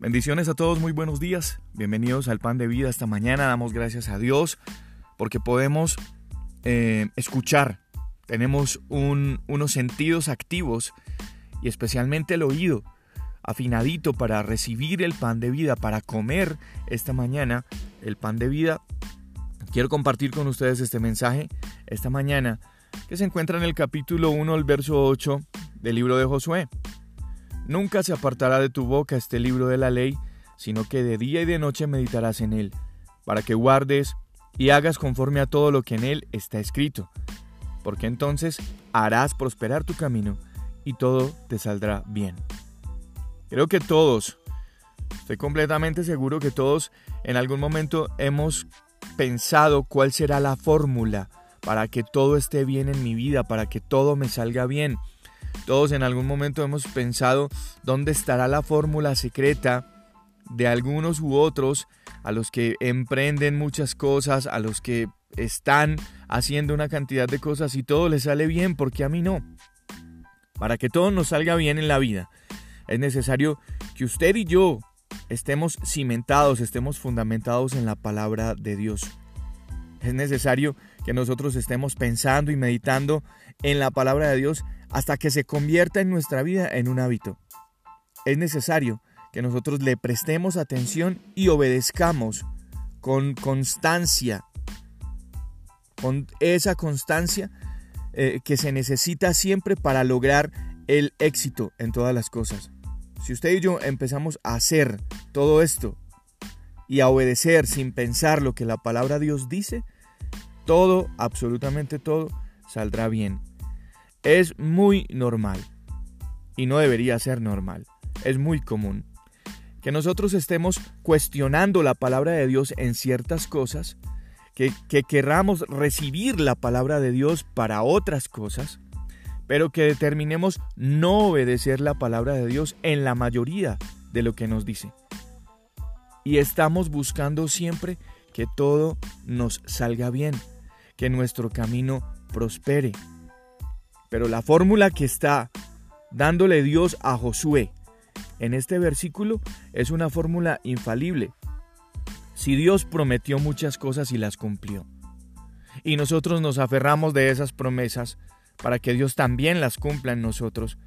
Bendiciones a todos, muy buenos días. Bienvenidos al Pan de Vida esta mañana. Damos gracias a Dios porque podemos eh, escuchar. Tenemos unos sentidos activos y especialmente el oído afinadito para recibir el pan de vida, para comer esta mañana el pan de vida. Quiero compartir con ustedes este mensaje esta mañana que se encuentra en el capítulo 1, el verso 8 del libro de Josué. Nunca se apartará de tu boca este libro de la ley, sino que de día y de noche meditarás en él, para que guardes y hagas conforme a todo lo que en él está escrito, porque entonces harás prosperar tu camino y todo te saldrá bien. Creo que todos, estoy completamente seguro que todos en algún momento hemos pensado cuál será la fórmula para que todo esté bien en mi vida, para que todo me salga bien. Todos en algún momento hemos pensado dónde estará la fórmula secreta de algunos u otros a los que emprenden muchas cosas, a los que están haciendo una cantidad de cosas y todo les sale bien, porque a mí no. Para que todo nos salga bien en la vida, es necesario que usted y yo estemos cimentados, estemos fundamentados en la palabra de Dios. Es necesario que nosotros estemos pensando y meditando en la palabra de Dios hasta que se convierta en nuestra vida en un hábito. Es necesario que nosotros le prestemos atención y obedezcamos con constancia, con esa constancia eh, que se necesita siempre para lograr el éxito en todas las cosas. Si usted y yo empezamos a hacer todo esto y a obedecer sin pensar lo que la palabra de Dios dice, todo, absolutamente todo, saldrá bien es muy normal y no debería ser normal. Es muy común que nosotros estemos cuestionando la palabra de Dios en ciertas cosas, que, que querramos recibir la palabra de Dios para otras cosas, pero que determinemos no obedecer la palabra de Dios en la mayoría de lo que nos dice. Y estamos buscando siempre que todo nos salga bien, que nuestro camino prospere, pero la fórmula que está dándole Dios a Josué en este versículo es una fórmula infalible. Si Dios prometió muchas cosas y las cumplió, y nosotros nos aferramos de esas promesas para que Dios también las cumpla en nosotros,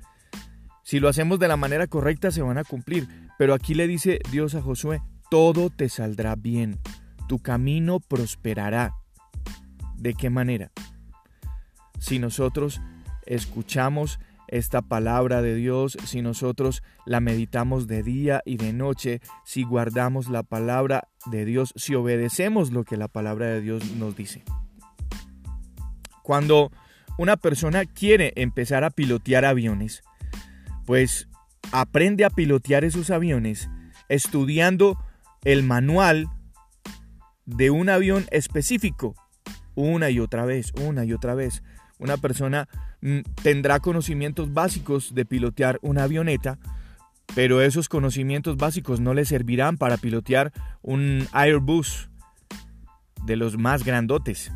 si lo hacemos de la manera correcta se van a cumplir. Pero aquí le dice Dios a Josué, todo te saldrá bien, tu camino prosperará. ¿De qué manera? Si nosotros escuchamos esta palabra de Dios, si nosotros la meditamos de día y de noche, si guardamos la palabra de Dios, si obedecemos lo que la palabra de Dios nos dice. Cuando una persona quiere empezar a pilotear aviones, pues aprende a pilotear esos aviones estudiando el manual de un avión específico una y otra vez, una y otra vez. Una persona tendrá conocimientos básicos de pilotear una avioneta, pero esos conocimientos básicos no le servirán para pilotear un Airbus de los más grandotes.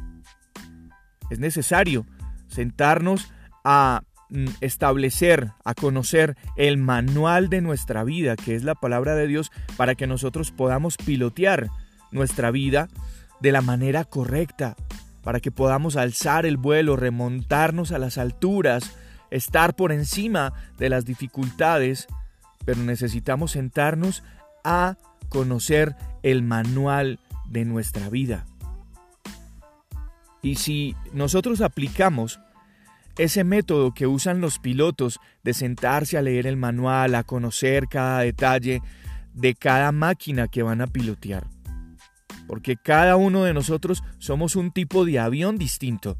Es necesario sentarnos a mm, establecer, a conocer el manual de nuestra vida, que es la palabra de Dios, para que nosotros podamos pilotear nuestra vida de la manera correcta, para que podamos alzar el vuelo, remontarnos a las alturas, estar por encima de las dificultades, pero necesitamos sentarnos a conocer el manual de nuestra vida. Y si nosotros aplicamos ese método que usan los pilotos de sentarse a leer el manual, a conocer cada detalle de cada máquina que van a pilotear, porque cada uno de nosotros somos un tipo de avión distinto.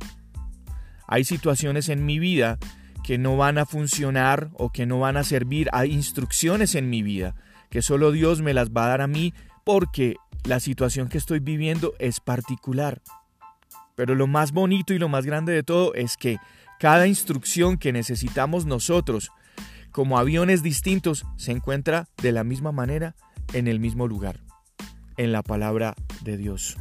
Hay situaciones en mi vida que no van a funcionar o que no van a servir. Hay instrucciones en mi vida que solo Dios me las va a dar a mí porque la situación que estoy viviendo es particular. Pero lo más bonito y lo más grande de todo es que cada instrucción que necesitamos nosotros como aviones distintos se encuentra de la misma manera en el mismo lugar en la palabra de Dios.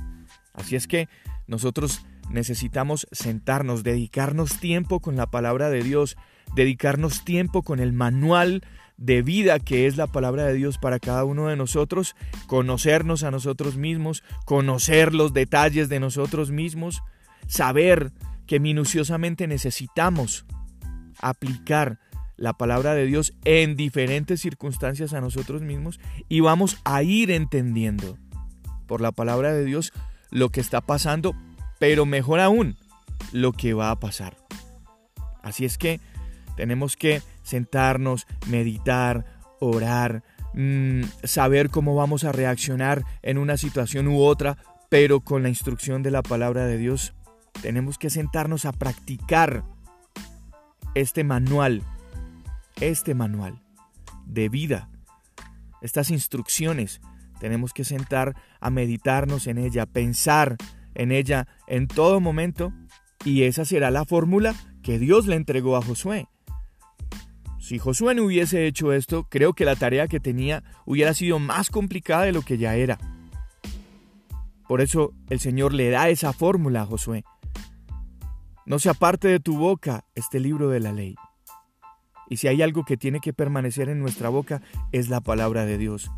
Así es que nosotros necesitamos sentarnos, dedicarnos tiempo con la palabra de Dios, dedicarnos tiempo con el manual de vida que es la palabra de Dios para cada uno de nosotros, conocernos a nosotros mismos, conocer los detalles de nosotros mismos, saber que minuciosamente necesitamos aplicar la palabra de Dios en diferentes circunstancias a nosotros mismos y vamos a ir entendiendo por la palabra de Dios lo que está pasando, pero mejor aún, lo que va a pasar. Así es que tenemos que sentarnos, meditar, orar, mm, saber cómo vamos a reaccionar en una situación u otra, pero con la instrucción de la palabra de Dios. Tenemos que sentarnos a practicar este manual, este manual de vida, estas instrucciones. Tenemos que sentar a meditarnos en ella, pensar en ella en todo momento y esa será la fórmula que Dios le entregó a Josué. Si Josué no hubiese hecho esto, creo que la tarea que tenía hubiera sido más complicada de lo que ya era. Por eso el Señor le da esa fórmula a Josué. No se aparte de tu boca este libro de la ley. Y si hay algo que tiene que permanecer en nuestra boca, es la palabra de Dios.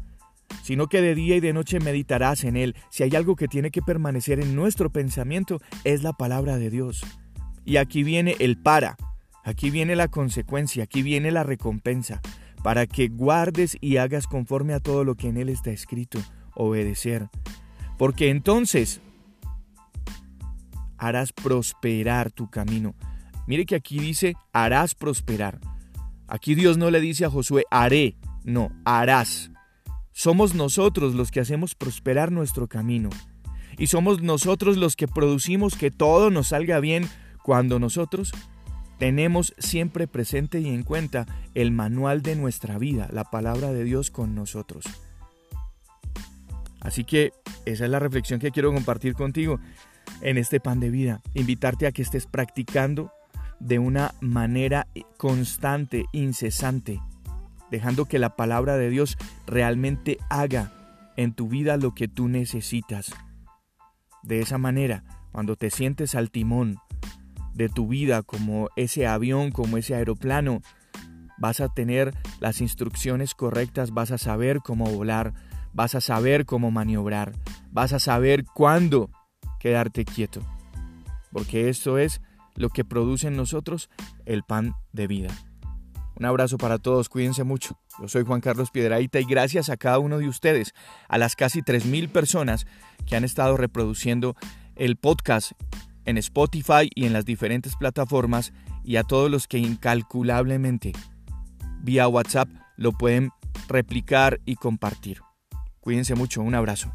Sino que de día y de noche meditarás en él. Si hay algo que tiene que permanecer en nuestro pensamiento, es la palabra de Dios. Y aquí viene el para. Aquí viene la consecuencia, aquí viene la recompensa, para que guardes y hagas conforme a todo lo que en él está escrito, obedecer. Porque entonces harás prosperar tu camino. Mire que aquí dice harás prosperar. Aquí Dios no le dice a Josué haré, no, harás. Somos nosotros los que hacemos prosperar nuestro camino. Y somos nosotros los que producimos que todo nos salga bien cuando nosotros tenemos siempre presente y en cuenta el manual de nuestra vida, la palabra de Dios con nosotros. Así que esa es la reflexión que quiero compartir contigo en este pan de vida. Invitarte a que estés practicando de una manera constante, incesante, dejando que la palabra de Dios realmente haga en tu vida lo que tú necesitas. De esa manera, cuando te sientes al timón, de tu vida, como ese avión, como ese aeroplano. Vas a tener las instrucciones correctas, vas a saber cómo volar, vas a saber cómo maniobrar, vas a saber cuándo quedarte quieto. Porque esto es lo que produce en nosotros el pan de vida. Un abrazo para todos, cuídense mucho. Yo soy Juan Carlos Piedraíta y gracias a cada uno de ustedes, a las casi 3.000 personas que han estado reproduciendo el podcast en Spotify y en las diferentes plataformas y a todos los que incalculablemente vía WhatsApp lo pueden replicar y compartir. Cuídense mucho, un abrazo.